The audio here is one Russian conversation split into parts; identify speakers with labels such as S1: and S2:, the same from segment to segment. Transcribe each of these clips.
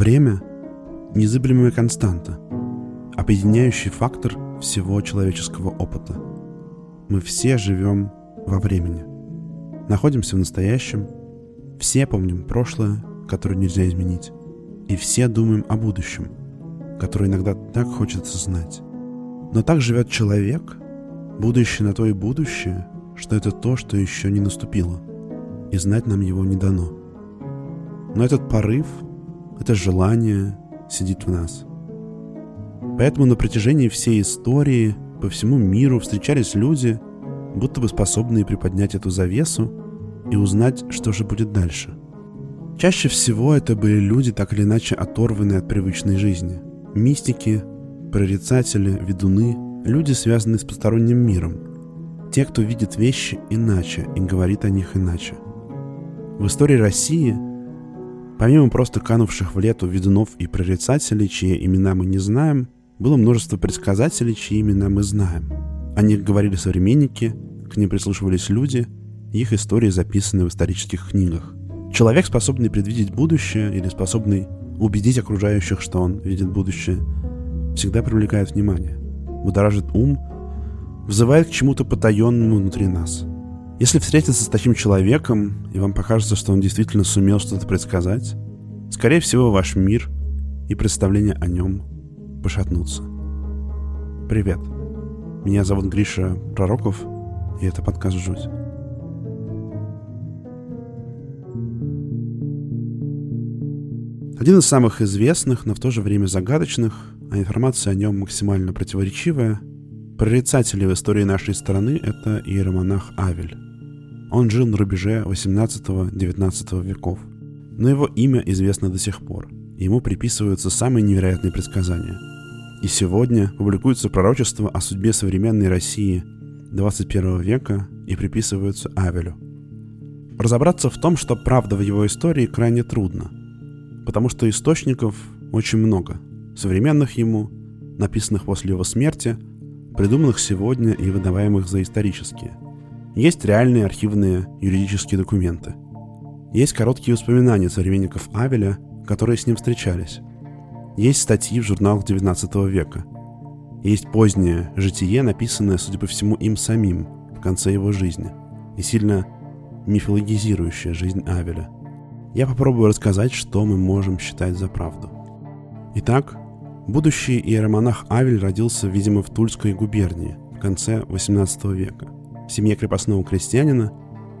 S1: Время — незыблемая константа, объединяющий фактор всего человеческого опыта. Мы все живем во времени. Находимся в настоящем, все помним прошлое, которое нельзя изменить, и все думаем о будущем, которое иногда так хочется знать. Но так живет человек, будущее на то и будущее, что это то, что еще не наступило, и знать нам его не дано. Но этот порыв, это желание сидит в нас. Поэтому на протяжении всей истории по всему миру встречались люди, будто бы способные приподнять эту завесу и узнать, что же будет дальше. Чаще всего это были люди, так или иначе оторванные от привычной жизни. Мистики, прорицатели, ведуны, люди, связанные с посторонним миром. Те, кто видит вещи иначе и говорит о них иначе. В истории России – Помимо просто канувших в лету ведунов и прорицателей, чьи имена мы не знаем, было множество предсказателей, чьи имена мы знаем. О них говорили современники, к ним прислушивались люди, их истории записаны в исторических книгах. Человек, способный предвидеть будущее или способный убедить окружающих, что он видит будущее, всегда привлекает внимание, будоражит ум, вызывает к чему-то потаенному внутри нас – если встретиться с таким человеком, и вам покажется, что он действительно сумел что-то предсказать, скорее всего, ваш мир и представление о нем пошатнутся. Привет. Меня зовут Гриша Пророков, и это подкаст «Жуть». Один из самых известных, но в то же время загадочных, а информация о нем максимально противоречивая, прорицатели в истории нашей страны — это иеромонах Авель. Он жил на рубеже 18-19 веков, но его имя известно до сих пор. Ему приписываются самые невероятные предсказания. И сегодня публикуется пророчество о судьбе современной России 21 века и приписываются Авелю. Разобраться в том, что правда в его истории, крайне трудно, потому что источников очень много, современных ему, написанных после его смерти, придуманных сегодня и выдаваемых за исторические – есть реальные архивные юридические документы. Есть короткие воспоминания современников Авеля, которые с ним встречались. Есть статьи в журналах XIX века. Есть позднее житие, написанное, судя по всему, им самим в конце его жизни, и сильно мифологизирующее жизнь Авеля. Я попробую рассказать, что мы можем считать за правду. Итак, будущий иеромонах Авель родился, видимо, в Тульской губернии в конце XVIII века – в семье крепостного крестьянина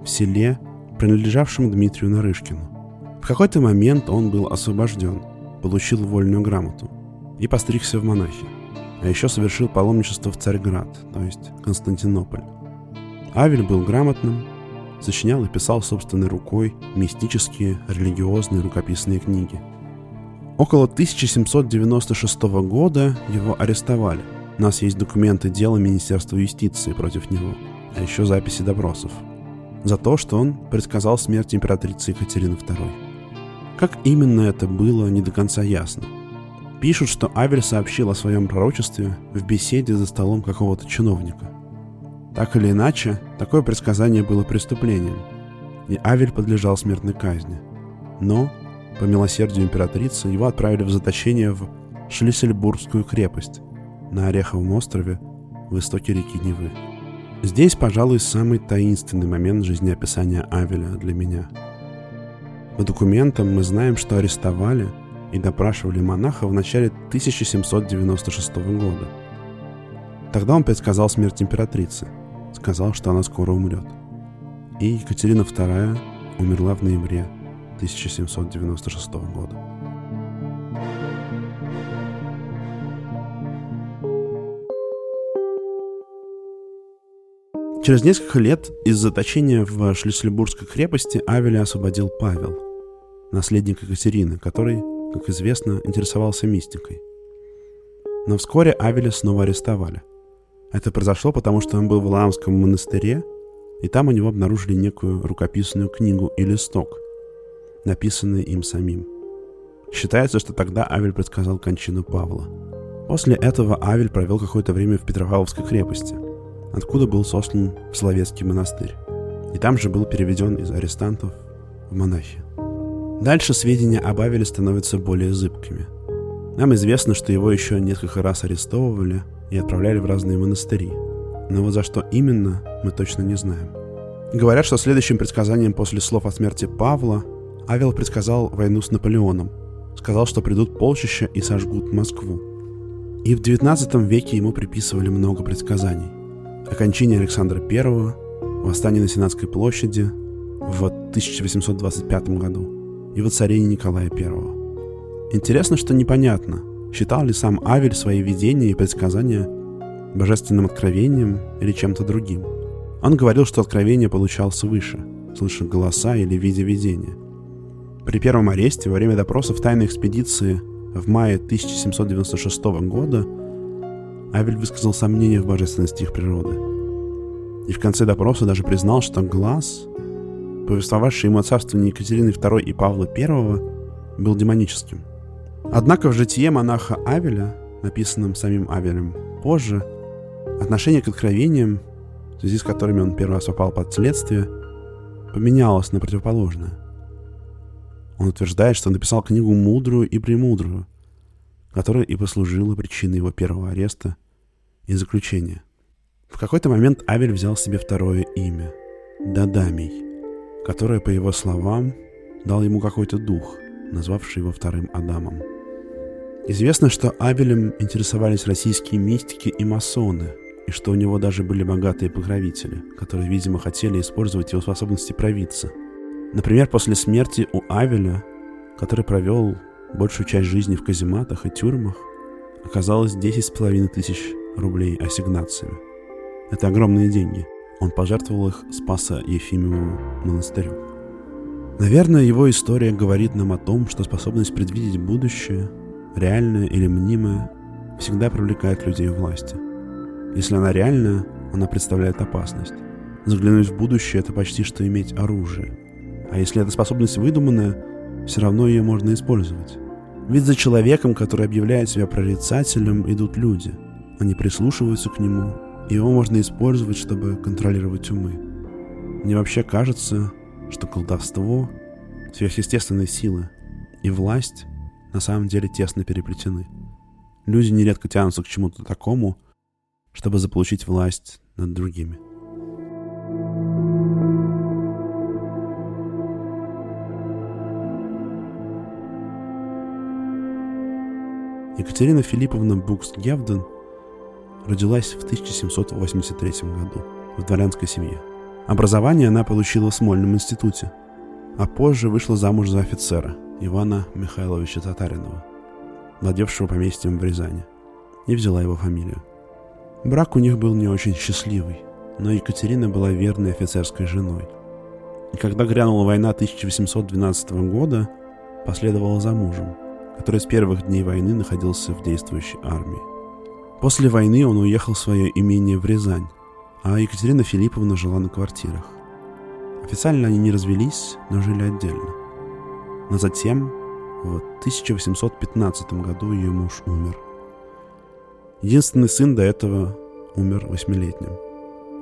S1: в селе, принадлежавшем Дмитрию Нарышкину. В какой-то момент он был освобожден, получил вольную грамоту и постригся в монахи, а еще совершил паломничество в Царьград, то есть Константинополь. Авель был грамотным, сочинял и писал собственной рукой мистические, религиозные рукописные книги. Около 1796 года его арестовали. У нас есть документы дела Министерства юстиции против него – а еще записи допросов. За то, что он предсказал смерть императрицы Екатерины II. Как именно это было, не до конца ясно. Пишут, что Авель сообщил о своем пророчестве в беседе за столом какого-то чиновника. Так или иначе, такое предсказание было преступлением, и Авель подлежал смертной казни. Но, по милосердию императрицы, его отправили в заточение в Шлиссельбургскую крепость на Ореховом острове в истоке реки Невы. Здесь, пожалуй, самый таинственный момент жизнеописания Авеля для меня. По документам мы знаем, что арестовали и допрашивали монаха в начале 1796 года. Тогда он предсказал смерть императрицы, сказал, что она скоро умрет. И Екатерина II умерла в ноябре 1796 года. Через несколько лет из заточения в Шлиссельбургской крепости Авеля освободил Павел, наследник Екатерины, который, как известно, интересовался мистикой. Но вскоре Авеля снова арестовали. Это произошло потому, что он был в Лаамском монастыре, и там у него обнаружили некую рукописную книгу и листок, написанный им самим. Считается, что тогда Авель предсказал кончину Павла. После этого Авель провел какое-то время в Петропавловской крепости – откуда был сослан в Словецкий монастырь. И там же был переведен из арестантов в монахи. Дальше сведения об Авеле становятся более зыбкими. Нам известно, что его еще несколько раз арестовывали и отправляли в разные монастыри. Но вот за что именно, мы точно не знаем. Говорят, что следующим предсказанием после слов о смерти Павла Авел предсказал войну с Наполеоном. Сказал, что придут полчища и сожгут Москву. И в XIX веке ему приписывали много предсказаний. Окончание Александра I, восстание на Сенатской площади в 1825 году и воцарение Николая I. Интересно, что непонятно, считал ли сам Авель свои видения и предсказания божественным откровением или чем-то другим. Он говорил, что откровение получал свыше, слыша голоса или видя видения. При первом аресте во время допросов тайной экспедиции в мае 1796 года Авель высказал сомнения в божественности их природы. И в конце допроса даже признал, что глаз, повествовавший ему о царствовании Екатерины II и Павла I, был демоническим. Однако в житие монаха Авеля, написанном самим Авелем позже, отношение к откровениям, в связи с которыми он первый раз попал под следствие, поменялось на противоположное. Он утверждает, что написал книгу «Мудрую и премудрую», которая и послужила причиной его первого ареста и заключения. В какой-то момент Авель взял себе второе имя – Дадамий, которое, по его словам, дал ему какой-то дух, назвавший его вторым Адамом. Известно, что Авелем интересовались российские мистики и масоны, и что у него даже были богатые покровители, которые, видимо, хотели использовать его способности провидца – Например, после смерти у Авеля, который провел большую часть жизни в казематах и тюрьмах, оказалось 10,5 тысяч рублей ассигнациями. Это огромные деньги. Он пожертвовал их Спаса Ефимовому монастырю. Наверное, его история говорит нам о том, что способность предвидеть будущее, реальное или мнимое, всегда привлекает людей в власти. Если она реальная, она представляет опасность. Заглянуть в будущее – это почти что иметь оружие – а если эта способность выдуманная, все равно ее можно использовать. Ведь за человеком, который объявляет себя прорицателем, идут люди. Они прислушиваются к нему, и его можно использовать, чтобы контролировать умы. Мне вообще кажется, что колдовство, сверхъестественные силы и власть на самом деле тесно переплетены. Люди нередко тянутся к чему-то такому, чтобы заполучить власть над другими. Екатерина Филипповна Букс-Гевден родилась в 1783 году в дворянской семье. Образование она получила в Смольном институте, а позже вышла замуж за офицера Ивана Михайловича Татаринова, владевшего поместьем в Рязани, и взяла его фамилию. Брак у них был не очень счастливый, но Екатерина была верной офицерской женой. И когда грянула война 1812 года, последовала за мужем – который с первых дней войны находился в действующей армии. После войны он уехал в свое имение в Рязань, а Екатерина Филипповна жила на квартирах. Официально они не развелись, но жили отдельно. Но затем, в 1815 году, ее муж умер. Единственный сын до этого умер восьмилетним.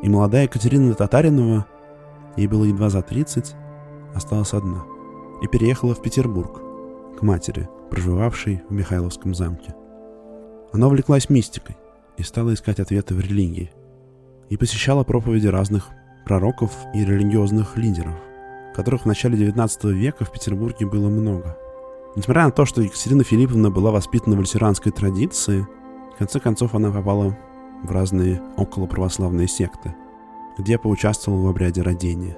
S1: И молодая Екатерина Татаринова, ей было едва за 30, осталась одна и переехала в Петербург к матери – проживавшей в Михайловском замке. Она увлеклась мистикой и стала искать ответы в религии, и посещала проповеди разных пророков и религиозных лидеров, которых в начале XIX века в Петербурге было много. Несмотря на то, что Екатерина Филипповна была воспитана в лютеранской традиции, в конце концов она попала в разные околоправославные секты, где поучаствовала в обряде родения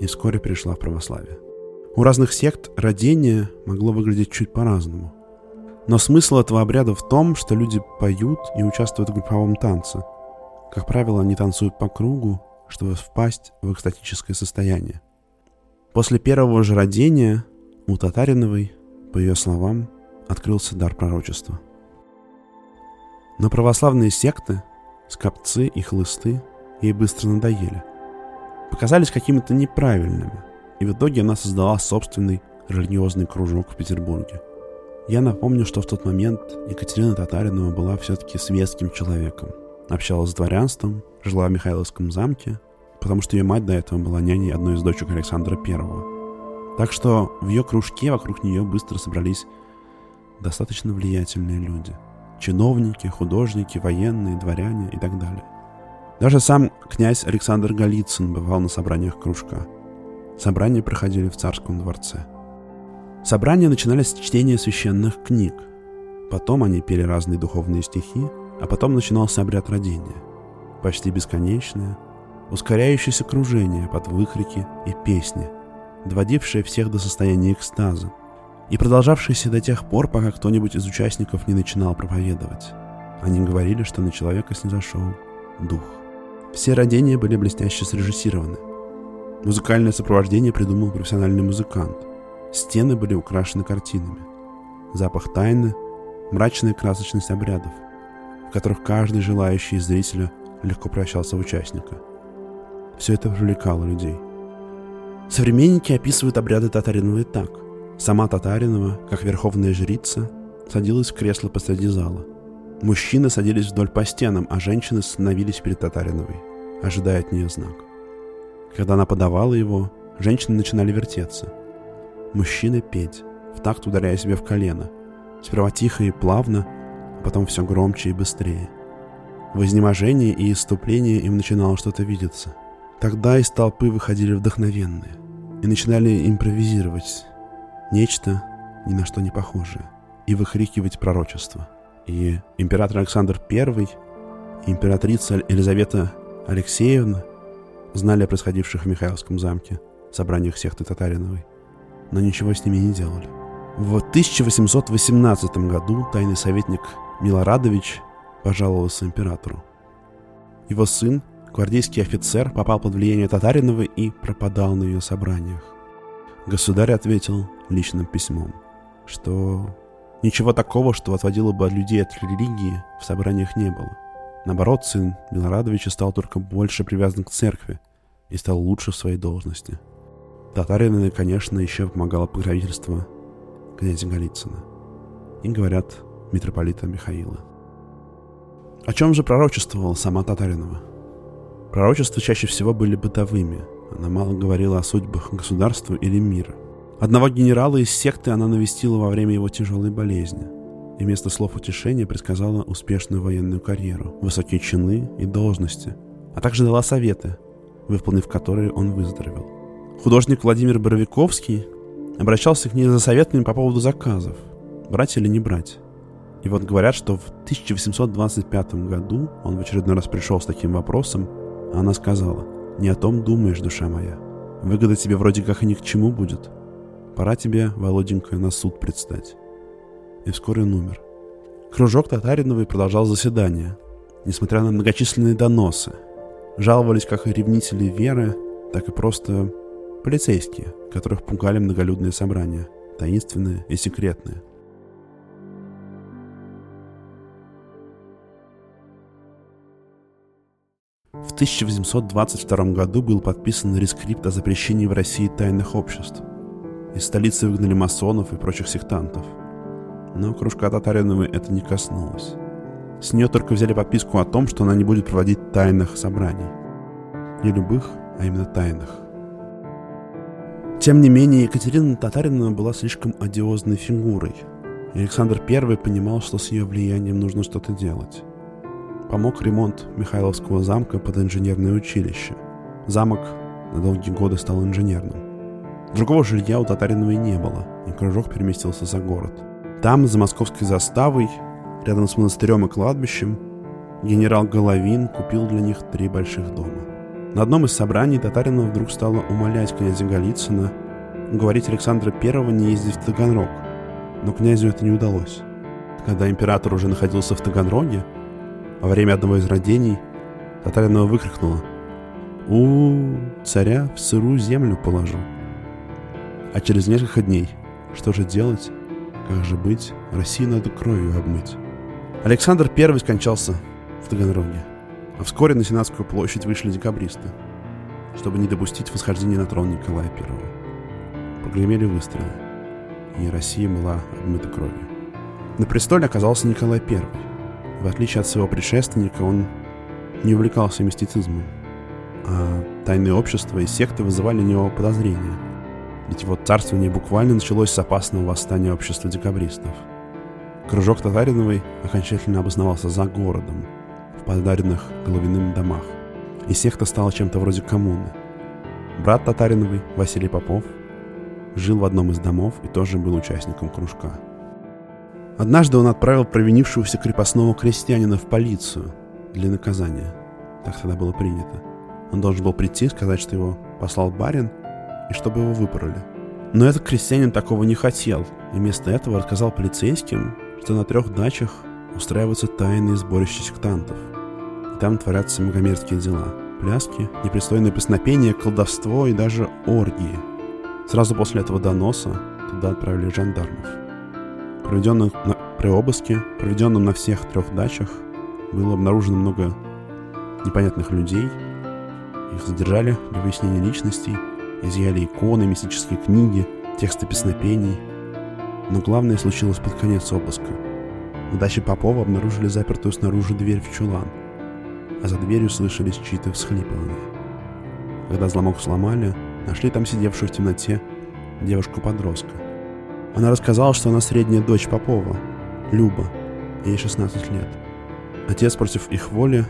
S1: и вскоре перешла в православие. У разных сект родение могло выглядеть чуть по-разному. Но смысл этого обряда в том, что люди поют и участвуют в групповом танце. Как правило, они танцуют по кругу, чтобы впасть в экстатическое состояние. После первого же родения у Татариновой, по ее словам, открылся дар пророчества. Но православные секты, скопцы и хлысты ей быстро надоели. Показались какими-то неправильными – и в итоге она создала собственный религиозный кружок в Петербурге. Я напомню, что в тот момент Екатерина Татаринова была все-таки светским человеком. Общалась с дворянством, жила в Михайловском замке, потому что ее мать до этого была няней одной из дочек Александра I. Так что в ее кружке вокруг нее быстро собрались достаточно влиятельные люди. Чиновники, художники, военные, дворяне и так далее. Даже сам князь Александр Голицын бывал на собраниях кружка. Собрания проходили в царском дворце. Собрания начинались с чтения священных книг. Потом они пели разные духовные стихи, а потом начинался обряд родения. Почти бесконечное, ускоряющееся кружение под выкрики и песни, доводившее всех до состояния экстаза, и продолжавшееся до тех пор, пока кто-нибудь из участников не начинал проповедовать. Они говорили, что на человека снизошел дух. Все родения были блестяще срежиссированы. Музыкальное сопровождение придумал профессиональный музыкант. Стены были украшены картинами. Запах тайны, мрачная красочность обрядов, в которых каждый желающий из зрителя легко превращался в участника. Все это привлекало людей. Современники описывают обряды Татаринова так – Сама Татаринова, как верховная жрица, садилась в кресло посреди зала. Мужчины садились вдоль по стенам, а женщины становились перед Татариновой, ожидая от нее знак. Когда она подавала его, женщины начинали вертеться. Мужчины петь, в такт ударяя себе в колено. Сперва тихо и плавно, а потом все громче и быстрее. В изнеможении и иступлении им начинало что-то видеться. Тогда из толпы выходили вдохновенные и начинали импровизировать, нечто ни на что не похожее, и выкрикивать пророчество. И император Александр I императрица Елизавета Алексеевна знали о происходивших в Михайловском замке собраниях секты Татариновой, но ничего с ними не делали. В 1818 году тайный советник Милорадович пожаловался императору. Его сын, гвардейский офицер, попал под влияние Татариновой и пропадал на ее собраниях. Государь ответил личным письмом, что ничего такого, что отводило бы людей от религии, в собраниях не было. Наоборот, сын Милорадовича стал только больше привязан к церкви и стал лучше в своей должности. Татарина, конечно, еще помогало покровительство князя Голицына. И, говорят, митрополита Михаила. О чем же пророчествовала сама Татаринова? Пророчества чаще всего были бытовыми. Она мало говорила о судьбах государства или мира – Одного генерала из секты она навестила во время его тяжелой болезни и вместо слов утешения предсказала успешную военную карьеру, высокие чины и должности, а также дала советы, выполнив которые он выздоровел. Художник Владимир Боровиковский обращался к ней за советами по поводу заказов, брать или не брать. И вот говорят, что в 1825 году он в очередной раз пришел с таким вопросом, а она сказала, «Не о том думаешь, душа моя. Выгода тебе вроде как и ни к чему будет. Пора тебе, Володенька, на суд предстать. И вскоре он умер. Кружок Татариновой продолжал заседание, несмотря на многочисленные доносы. Жаловались как и ревнители веры, так и просто полицейские, которых пугали многолюдные собрания, таинственные и секретные. В 1822 году был подписан рескрипт о запрещении в России тайных обществ – из столицы выгнали масонов и прочих сектантов. Но кружка Татариновой это не коснулось. С нее только взяли подписку о том, что она не будет проводить тайных собраний. Не любых, а именно тайных. Тем не менее, Екатерина Татаринова была слишком одиозной фигурой, и Александр I понимал, что с ее влиянием нужно что-то делать. Помог ремонт Михайловского замка под инженерное училище. Замок на долгие годы стал инженерным. Другого жилья у Татариновой не было, и кружок переместился за город. Там, за московской заставой, рядом с монастырем и кладбищем, генерал Головин купил для них три больших дома. На одном из собраний Татаринова вдруг стала умолять князя Голицына говорить Александра I не ездить в Таганрог, но князю это не удалось. Когда император уже находился в Таганроге, во время одного из родений, Татаринова выкрикнула «У, царя в сырую землю положу». А через несколько дней, что же делать? Как же быть? Россию надо кровью обмыть. Александр I скончался в Таганроге, а вскоре на Сенатскую площадь вышли декабристы, чтобы не допустить восхождения на трон Николая I. Прогремели выстрелы, и Россия была обмыта кровью. На престоле оказался Николай I. В отличие от своего предшественника, он не увлекался мистицизмом, а тайные общества и секты вызывали у него подозрения – ведь его царствование буквально началось с опасного восстания общества декабристов. Кружок Татариновой окончательно обосновался за городом, в подаренных головиным домах, и секта стала чем-то вроде коммуны. Брат Татариновой, Василий Попов, жил в одном из домов и тоже был участником кружка. Однажды он отправил провинившегося крепостного крестьянина в полицию для наказания. Так тогда было принято. Он должен был прийти, сказать, что его послал барин, и чтобы его выпороли. Но этот крестьянин такого не хотел, и вместо этого рассказал полицейским, что на трех дачах устраиваются тайные сборища сектантов. И там творятся многомерзкие дела. Пляски, непристойные песнопения, колдовство и даже оргии. Сразу после этого доноса туда отправили жандармов. Проведенных на, при обыске, проведенном на всех трех дачах, было обнаружено много непонятных людей. Их задержали для выяснения личностей, изъяли иконы, мистические книги, тексты песнопений. Но главное случилось под конец обыска. На даче Попова обнаружили запертую снаружи дверь в чулан, а за дверью слышались чьи-то всхлипывания. Когда взломок сломали, нашли там сидевшую в темноте девушку-подростка. Она рассказала, что она средняя дочь Попова, Люба, ей 16 лет. Отец против их воли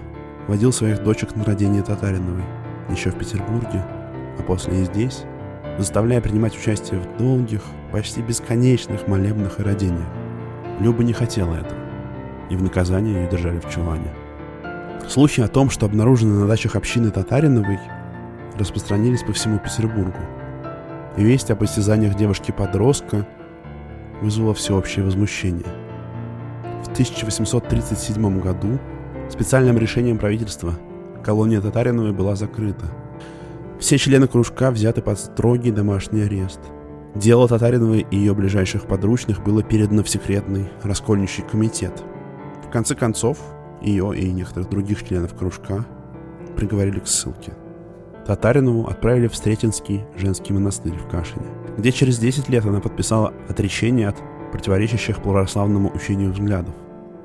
S1: водил своих дочек на родение Татариновой, еще в Петербурге, а после и здесь, заставляя принимать участие в долгих, почти бесконечных молебных и родениях. Люба не хотела этого, и в наказание ее держали в чулане. Слухи о том, что обнаружены на дачах общины Татариновой, распространились по всему Петербургу. И весть о постязаниях девушки-подростка вызвала всеобщее возмущение. В 1837 году специальным решением правительства колония Татариновой была закрыта. Все члены кружка взяты под строгий домашний арест. Дело Татариновой и ее ближайших подручных было передано в секретный раскольничий комитет. В конце концов, ее и некоторых других членов кружка приговорили к ссылке. Татаринову отправили в Стретинский женский монастырь в Кашине, где через 10 лет она подписала отречение от противоречащих православному учению взглядов,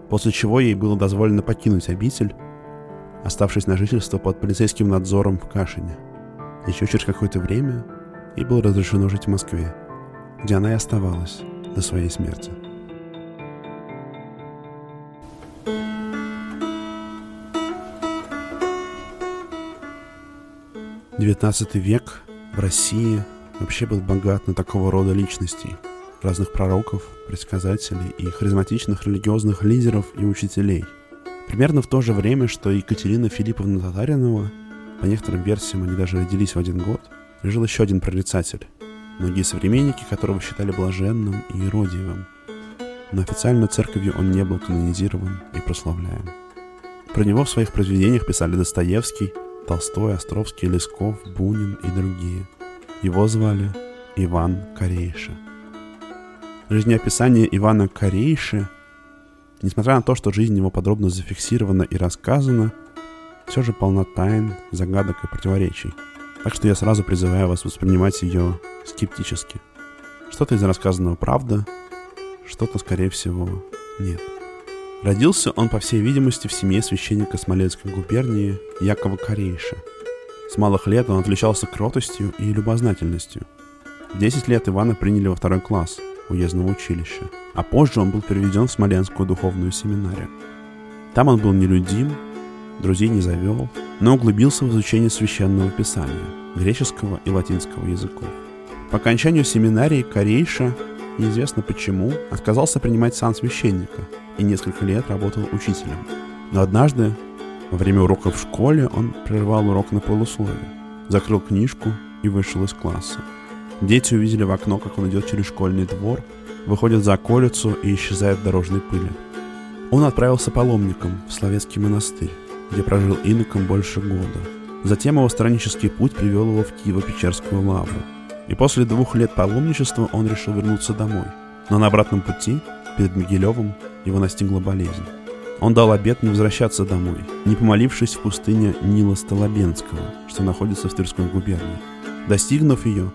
S1: после чего ей было дозволено покинуть обитель, оставшись на жительство под полицейским надзором в Кашине. Еще через какое-то время ей было разрешено жить в Москве, где она и оставалась до своей смерти. 19 век в России вообще был богат на такого рода личностей, разных пророков, предсказателей и харизматичных религиозных лидеров и учителей. Примерно в то же время, что Екатерина Филипповна Татаринова, по некоторым версиям они даже родились в один год, жил еще один прорицатель, многие современники которого считали блаженным и иродиевым. Но официально церковью он не был канонизирован и прославляем. Про него в своих произведениях писали Достоевский, Толстой, Островский, Лесков, Бунин и другие. Его звали Иван Корейша. Жизнеописание Ивана Корейши, несмотря на то, что жизнь его подробно зафиксирована и рассказана, все же полна тайн, загадок и противоречий. Так что я сразу призываю вас воспринимать ее скептически. Что-то из рассказанного правда, что-то, скорее всего, нет. Родился он, по всей видимости, в семье священника Смоленской губернии Якова Корейша. С малых лет он отличался кротостью и любознательностью. В 10 лет Ивана приняли во второй класс уездного училища, а позже он был переведен в Смоленскую духовную семинарию. Там он был нелюдим, друзей не завел, но углубился в изучение священного писания, греческого и латинского языков. По окончанию семинарии Корейша, неизвестно почему, отказался принимать сан священника – и несколько лет работал учителем. Но однажды, во время урока в школе, он прервал урок на полусловие, закрыл книжку и вышел из класса. Дети увидели в окно, как он идет через школьный двор, выходит за околицу и исчезает в дорожной пыли. Он отправился паломником в Словецкий монастырь, где прожил иноком больше года. Затем его страннический путь привел его в Киево-Печерскую лавру. И после двух лет паломничества он решил вернуться домой. Но на обратном пути, перед Могилевым, его настигла болезнь. Он дал обет не возвращаться домой, не помолившись в пустыне Нила Столобенского, что находится в Тверской губернии. Достигнув ее,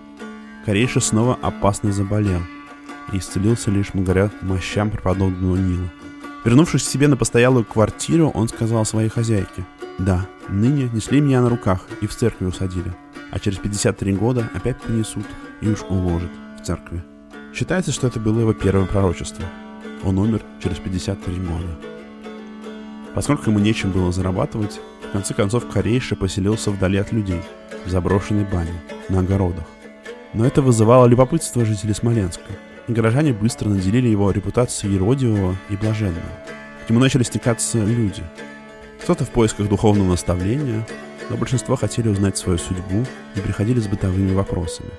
S1: Корейша снова опасно заболел и исцелился лишь благодаря мощам преподобного Нила. Вернувшись к себе на постоялую квартиру, он сказал своей хозяйке, «Да, ныне несли меня на руках и в церкви усадили, а через 53 года опять понесут и уж уложит в церкви. Считается, что это было его первое пророчество. Он умер через 53 года. Поскольку ему нечем было зарабатывать, в конце концов Корейша поселился вдали от людей, в заброшенной бане, на огородах. Но это вызывало любопытство жителей Смоленска, горожане быстро наделили его репутацией еродивого и блаженного. К нему начали стекаться люди. Кто-то в поисках духовного наставления, но большинство хотели узнать свою судьбу и приходили с бытовыми вопросами.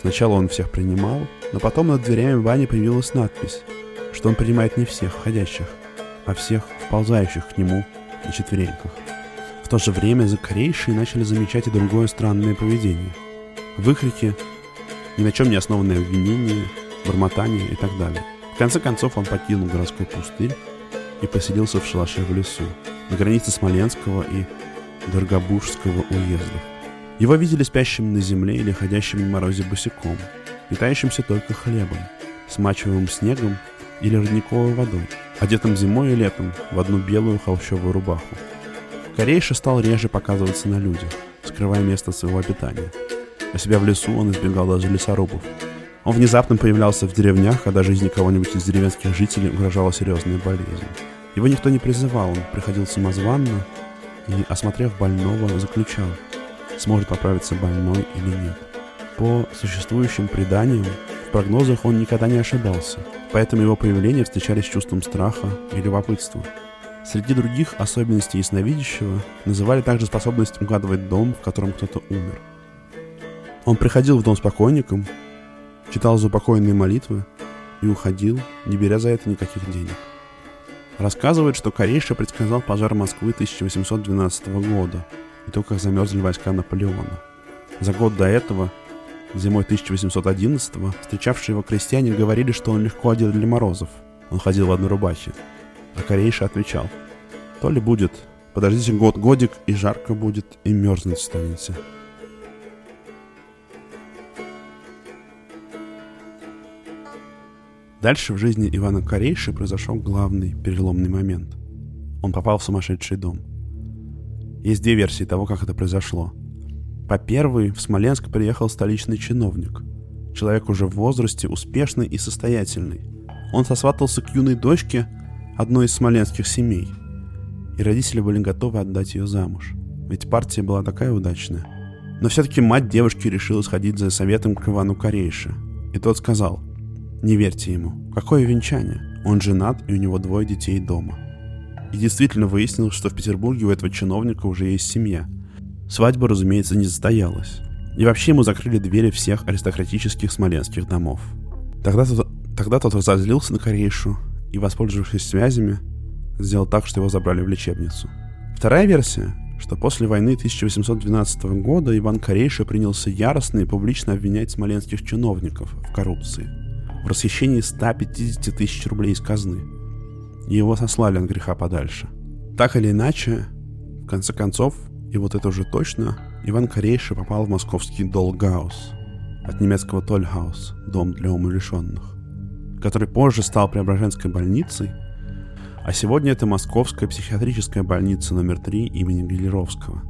S1: Сначала он всех принимал, но потом над дверями бани появилась надпись, что он принимает не всех входящих, а всех вползающих к нему на четвереньках. В то же время закорейшие начали замечать и другое странное поведение. Выкрики, ни на чем не основанные обвинения, бормотание и так далее. В конце концов он покинул городской пустырь и поселился в шалаше в лесу, на границе Смоленского и Дорогобужского уездов. Его видели спящим на земле или ходящим на морозе босиком, питающимся только хлебом, смачиваемым снегом или родниковой водой, одетым зимой и летом в одну белую холщовую рубаху. Корейша стал реже показываться на людях, скрывая место своего обитания. А себя в лесу он избегал даже лесорубов. Он внезапно появлялся в деревнях, когда жизни кого-нибудь из деревенских жителей угрожала серьезная болезнь. Его никто не призывал, он приходил самозванно и, осмотрев больного, заключал, сможет поправиться больной или нет. По существующим преданиям, в прогнозах он никогда не ошибался, поэтому его появление встречались с чувством страха и любопытства. Среди других особенностей ясновидящего называли также способность угадывать дом, в котором кто-то умер. Он приходил в дом с покойником, читал заупокойные молитвы и уходил, не беря за это никаких денег. Рассказывает, что Корейша предсказал пожар Москвы 1812 года и то, как замерзли войска Наполеона. За год до этого, зимой 1811-го, встречавшие его крестьяне говорили, что он легко одет для морозов. Он ходил в одной рубахе. А Корейша отвечал, то ли будет, подождите год-годик, и жарко будет, и мерзнуть станете. Дальше в жизни Ивана Корейши произошел главный переломный момент. Он попал в сумасшедший дом. Есть две версии того, как это произошло. По первой, в Смоленск приехал столичный чиновник. Человек уже в возрасте, успешный и состоятельный. Он сосватался к юной дочке одной из смоленских семей. И родители были готовы отдать ее замуж. Ведь партия была такая удачная. Но все-таки мать девушки решила сходить за советом к Ивану Корейше. И тот сказал – не верьте ему. Какое венчание? Он женат, и у него двое детей дома. И действительно выяснилось, что в Петербурге у этого чиновника уже есть семья. Свадьба, разумеется, не состоялась. И вообще ему закрыли двери всех аристократических смоленских домов. Тогда тот, тогда тот разозлился на Корейшу и, воспользовавшись связями, сделал так, что его забрали в лечебницу. Вторая версия, что после войны 1812 года Иван Корейша принялся яростно и публично обвинять смоленских чиновников в коррупции – в расхищении 150 тысяч рублей из казны. Его сослали от греха подальше. Так или иначе, в конце концов, и вот это уже точно, Иван Корейши попал в московский Долгаус, от немецкого Тольхаус, дом для умалишенных, который позже стал Преображенской больницей, а сегодня это Московская психиатрическая больница номер 3 имени Гелеровского.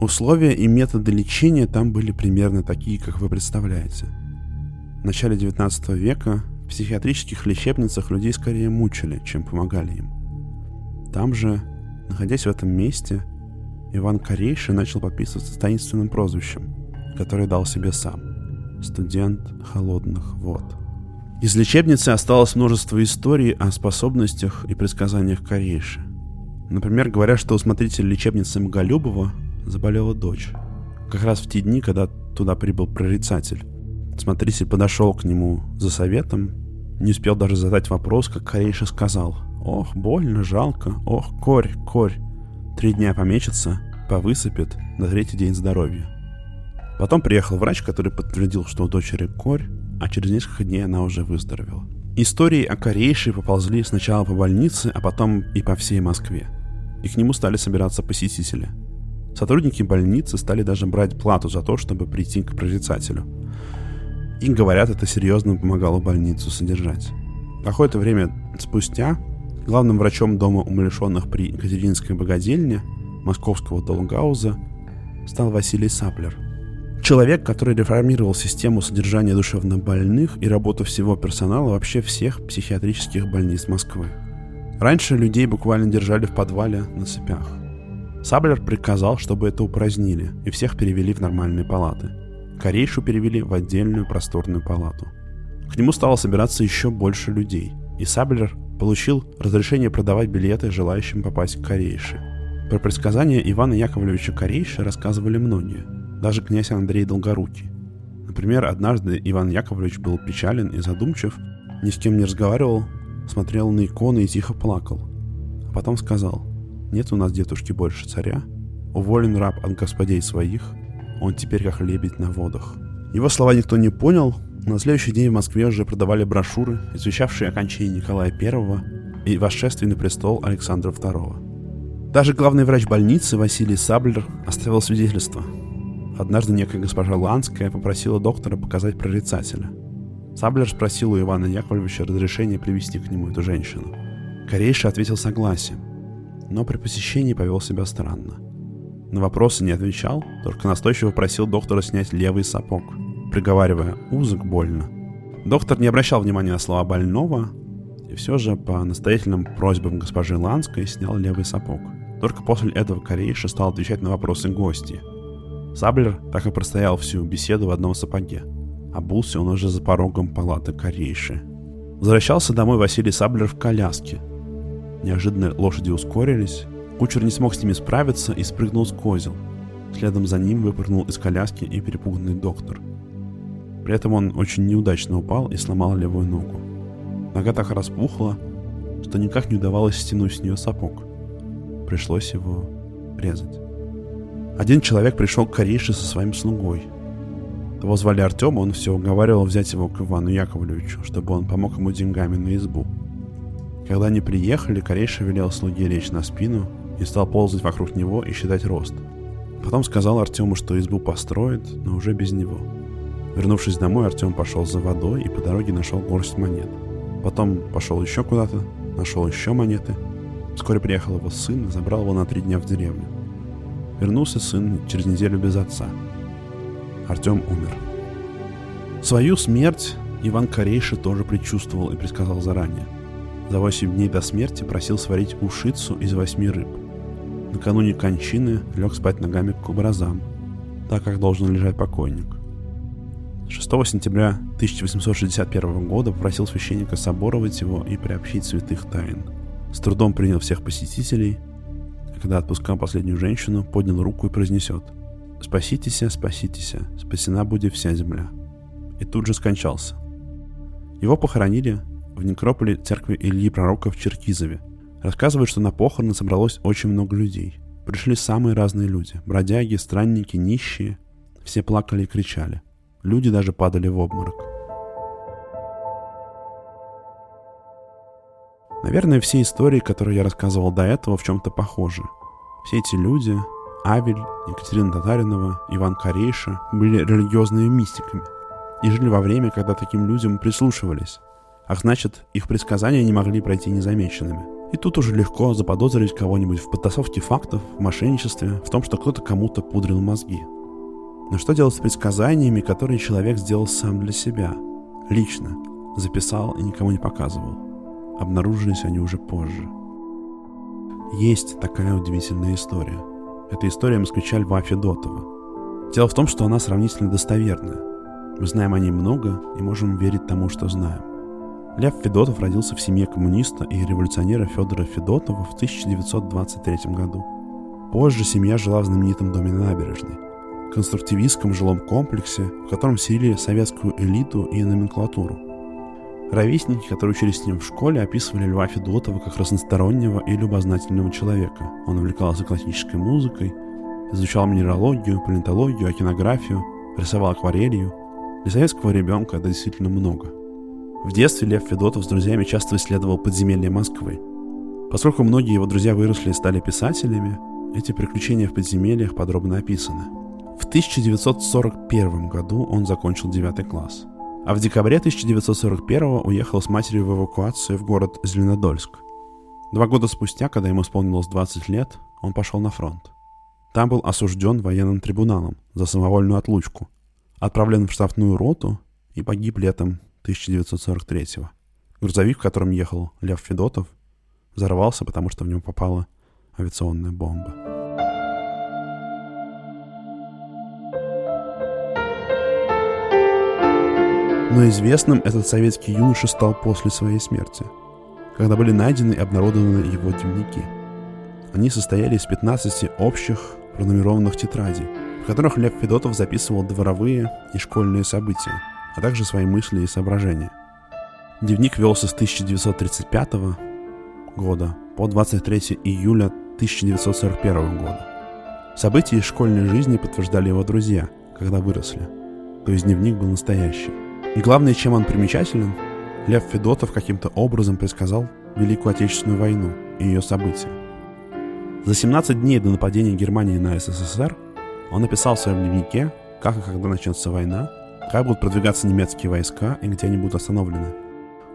S1: Условия и методы лечения там были примерно такие, как вы представляете – в начале 19 века в психиатрических лечебницах людей скорее мучили, чем помогали им. Там же, находясь в этом месте, Иван Корейший начал подписываться таинственным прозвищем, которое дал себе сам – студент холодных вод. Из лечебницы осталось множество историй о способностях и предсказаниях Корейши. Например, говорят, что у смотрителя лечебницы Мголюбова заболела дочь. Как раз в те дни, когда туда прибыл прорицатель. Смотритель подошел к нему за советом, не успел даже задать вопрос, как Корейша сказал. «Ох, больно, жалко, ох, корь, корь. Три дня помечется, повысыпет, на третий день здоровья». Потом приехал врач, который подтвердил, что у дочери корь, а через несколько дней она уже выздоровела. Истории о Корейше поползли сначала по больнице, а потом и по всей Москве. И к нему стали собираться посетители. Сотрудники больницы стали даже брать плату за то, чтобы прийти к прорицателю – и говорят, это серьезно помогало больницу содержать. Какое-то время спустя главным врачом дома умалишенных при Екатеринской богадельне московского Долгауза стал Василий Саплер. Человек, который реформировал систему содержания душевнобольных и работу всего персонала вообще всех психиатрических больниц Москвы. Раньше людей буквально держали в подвале на цепях. Саблер приказал, чтобы это упразднили, и всех перевели в нормальные палаты. Корейшу перевели в отдельную просторную палату. К нему стало собираться еще больше людей, и Саблер получил разрешение продавать билеты желающим попасть к Корейше. Про предсказания Ивана Яковлевича Корейши рассказывали многие, даже князь Андрей Долгорукий. Например, однажды Иван Яковлевич был печален и задумчив, ни с кем не разговаривал, смотрел на иконы и тихо плакал. А потом сказал, нет у нас, дедушки, больше царя, уволен раб от господей своих, он теперь как лебедь на водах. Его слова никто не понял, на следующий день в Москве уже продавали брошюры, извещавшие окончание Николая I и восшествие на престол Александра II. Даже главный врач больницы Василий Саблер оставил свидетельство. Однажды некая госпожа Ланская попросила доктора показать прорицателя. Саблер спросил у Ивана Яковлевича разрешения привести к нему эту женщину. Корейша ответил согласием, но при посещении повел себя странно. На вопросы не отвечал, только настойчиво просил доктора снять левый сапог, приговаривая «узок больно». Доктор не обращал внимания на слова больного, и все же по настоятельным просьбам госпожи Ланской снял левый сапог. Только после этого Корейша стал отвечать на вопросы гостей. Саблер так и простоял всю беседу в одном сапоге. Обулся он уже за порогом палаты Корейши. Возвращался домой Василий Саблер в коляске. Неожиданно лошади ускорились, Кучер не смог с ними справиться и спрыгнул с козел. Следом за ним выпрыгнул из коляски и перепуганный доктор. При этом он очень неудачно упал и сломал левую ногу. Нога так распухла, что никак не удавалось стянуть с нее сапог. Пришлось его резать. Один человек пришел к Корейше со своим слугой. Того звали Артем, он все уговаривал взять его к Ивану Яковлевичу, чтобы он помог ему деньгами на избу. Когда они приехали, Корейша велел слуге лечь на спину и стал ползать вокруг него и считать рост. Потом сказал Артему, что избу построит, но уже без него. Вернувшись домой, Артем пошел за водой и по дороге нашел горсть монет. Потом пошел еще куда-то, нашел еще монеты. Вскоре приехал его сын и забрал его на три дня в деревню. Вернулся сын через неделю без отца. Артем умер. Свою смерть Иван Корейши тоже предчувствовал и предсказал заранее. За восемь дней до смерти просил сварить ушицу из восьми рыб – Накануне кончины лег спать ногами к образам, так как должен лежать покойник. 6 сентября 1861 года попросил священника соборовать его и приобщить святых тайн. С трудом принял всех посетителей, а когда отпускал последнюю женщину, поднял руку и произнесет «Спаситесь, спаситесь, спасена будет вся земля». И тут же скончался. Его похоронили в некрополе церкви Ильи Пророка в Черкизове – Рассказывают, что на похороны собралось очень много людей. Пришли самые разные люди. Бродяги, странники, нищие. Все плакали и кричали. Люди даже падали в обморок. Наверное, все истории, которые я рассказывал до этого, в чем-то похожи. Все эти люди, Авель, Екатерина Татаринова, Иван Корейша, были религиозными мистиками и жили во время, когда таким людям прислушивались. А значит, их предсказания не могли пройти незамеченными – и тут уже легко заподозрить кого-нибудь в подтасовке фактов, в мошенничестве, в том, что кто-то кому-то пудрил мозги. Но что делать с предсказаниями, которые человек сделал сам для себя, лично, записал и никому не показывал? Обнаружились они уже позже. Есть такая удивительная история. Это история москвича Льва Федотова. Дело в том, что она сравнительно достоверная. Мы знаем о ней много и можем верить тому, что знаем. Лев Федотов родился в семье коммуниста и революционера Федора Федотова в 1923 году. Позже семья жила в знаменитом доме на набережной, конструктивистском жилом комплексе, в котором селили советскую элиту и номенклатуру. Ровесники, которые учились с ним в школе, описывали Льва Федотова как разностороннего и любознательного человека. Он увлекался классической музыкой, изучал минералогию, палеонтологию, океанографию, рисовал акварелью. Для советского ребенка это действительно много – в детстве Лев Федотов с друзьями часто исследовал подземелья Москвы. Поскольку многие его друзья выросли и стали писателями, эти приключения в подземельях подробно описаны. В 1941 году он закончил 9 класс, а в декабре 1941 уехал с матерью в эвакуацию в город Зеленодольск. Два года спустя, когда ему исполнилось 20 лет, он пошел на фронт. Там был осужден военным трибуналом за самовольную отлучку отправлен в штрафную роту и погиб летом 1943 -го. Грузовик, в котором ехал Лев Федотов, взорвался, потому что в него попала авиационная бомба. Но известным этот советский юноша стал после своей смерти, когда были найдены и обнародованы его дневники. Они состояли из 15 общих пронумерованных тетрадей, в которых Лев Федотов записывал дворовые и школьные события, а также свои мысли и соображения. Дневник велся с 1935 года по 23 июля 1941 года. События из школьной жизни подтверждали его друзья, когда выросли. То есть дневник был настоящий. И главное, чем он примечателен, Лев Федотов каким-то образом предсказал Великую Отечественную войну и ее события. За 17 дней до нападения Германии на СССР он написал в своем дневнике, как и когда начнется война, как будут продвигаться немецкие войска и где они будут остановлены.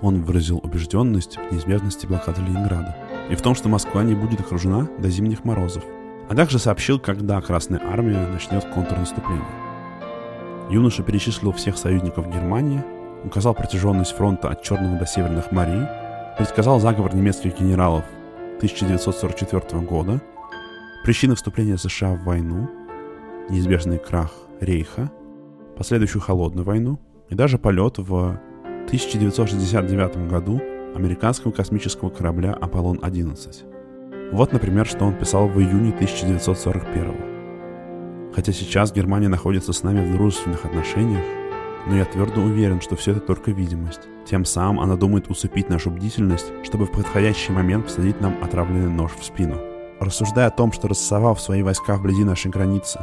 S1: Он выразил убежденность в неизбежности блокады Ленинграда и в том, что Москва не будет окружена до зимних морозов, а также сообщил, когда Красная Армия начнет контрнаступление. Юноша перечислил всех союзников Германии, указал протяженность фронта от Черного до Северных морей, предсказал заговор немецких генералов 1944 года, причины вступления США в войну, неизбежный крах Рейха, последующую холодную войну и даже полет в 1969 году американского космического корабля «Аполлон-11». Вот, например, что он писал в июне 1941 Хотя сейчас Германия находится с нами в дружественных отношениях, но я твердо уверен, что все это только видимость. Тем самым она думает усыпить нашу бдительность, чтобы в подходящий момент посадить нам отравленный нож в спину. Рассуждая о том, что рассовав свои войска вблизи нашей границы,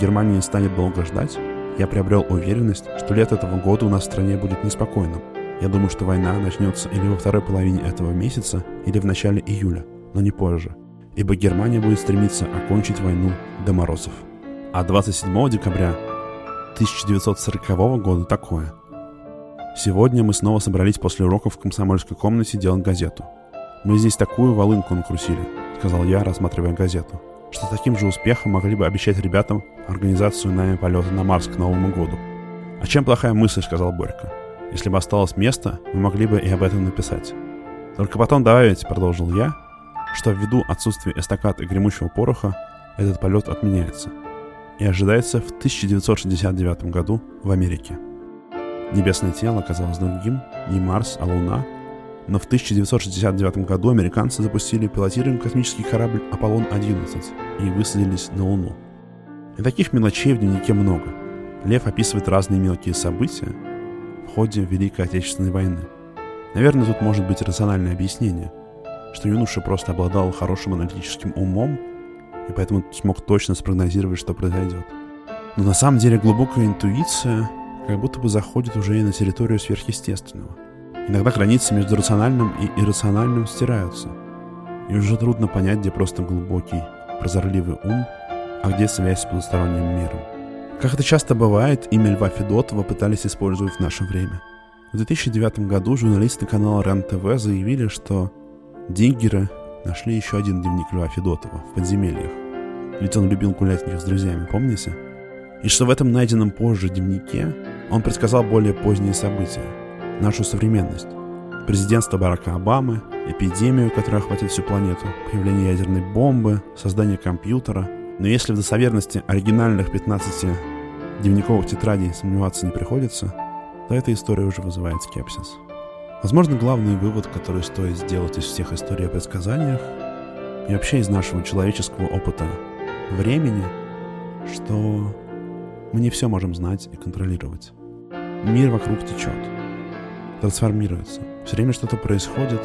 S1: Германия не станет долго ждать, я приобрел уверенность, что лето этого года у нас в стране будет неспокойным. Я думаю, что война начнется или во второй половине этого месяца, или в начале июля, но не позже, ибо Германия будет стремиться окончить войну до морозов. А 27 декабря 1940 года такое. Сегодня мы снова собрались после уроков в комсомольской комнате делать газету. Мы здесь такую волынку накрутили, сказал я, рассматривая газету что таким же успехом могли бы обещать ребятам организацию нами полета на Марс к Новому году. «А чем плохая мысль?» — сказал Борька. «Если бы осталось место, мы могли бы и об этом написать». «Только потом добавить», — продолжил я, что ввиду отсутствия эстакад и гремучего пороха этот полет отменяется и ожидается в 1969 году в Америке. Небесное тело оказалось другим, не Марс, а Луна — но в 1969 году американцы запустили пилотируемый космический корабль «Аполлон-11» и высадились на Луну. И таких мелочей в дневнике много. Лев описывает разные мелкие события в ходе Великой Отечественной войны. Наверное, тут может быть рациональное объяснение, что юноша просто обладал хорошим аналитическим умом и поэтому смог точно спрогнозировать, что произойдет. Но на самом деле глубокая интуиция как будто бы заходит уже и на территорию сверхъестественного – Иногда границы между рациональным и иррациональным стираются. И уже трудно понять, где просто глубокий, прозорливый ум, а где связь с потусторонним миром. Как это часто бывает, имя Льва Федотова пытались использовать в наше время. В 2009 году журналисты канала РЕН-ТВ заявили, что Дингеры нашли еще один дневник Льва Федотова в подземельях. Ведь он любил гулять в них с друзьями, помните? И что в этом найденном позже дневнике он предсказал более поздние события – нашу современность. Президентство Барака Обамы, эпидемию, которая охватит всю планету, появление ядерной бомбы, создание компьютера. Но если в достоверности оригинальных 15 дневниковых тетрадей сомневаться не приходится, то эта история уже вызывает скепсис. Возможно, главный вывод, который стоит сделать из всех историй о предсказаниях и вообще из нашего человеческого опыта времени, что мы не все можем знать и контролировать. Мир вокруг течет трансформируется. Все время что-то происходит,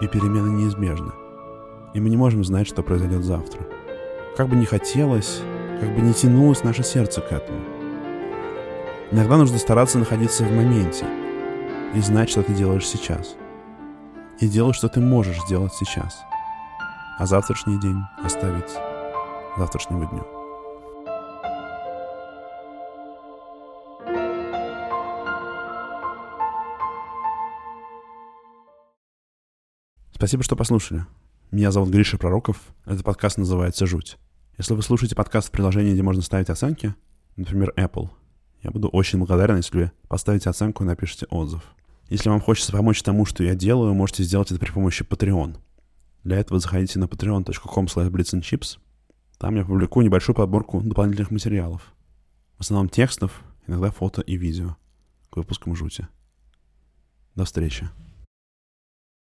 S1: и перемены неизбежны. И мы не можем знать, что произойдет завтра. Как бы ни хотелось, как бы не тянулось наше сердце к этому. Иногда нужно стараться находиться в моменте и знать, что ты делаешь сейчас. И делать, что ты можешь сделать сейчас. А завтрашний день оставить завтрашнему дню. Спасибо, что послушали. Меня зовут Гриша Пророков. Этот подкаст называется «Жуть». Если вы слушаете подкаст в приложении, где можно ставить оценки, например, Apple, Я буду очень благодарен, если вы поставите оценку и напишите отзыв. Если вам хочется помочь тому, что я делаю, можете сделать это при помощи Patreon. Для этого заходите на patreon.com chips. Там я публикую небольшую подборку дополнительных материалов. В основном текстов, иногда фото и видео к выпускам жути. До встречи.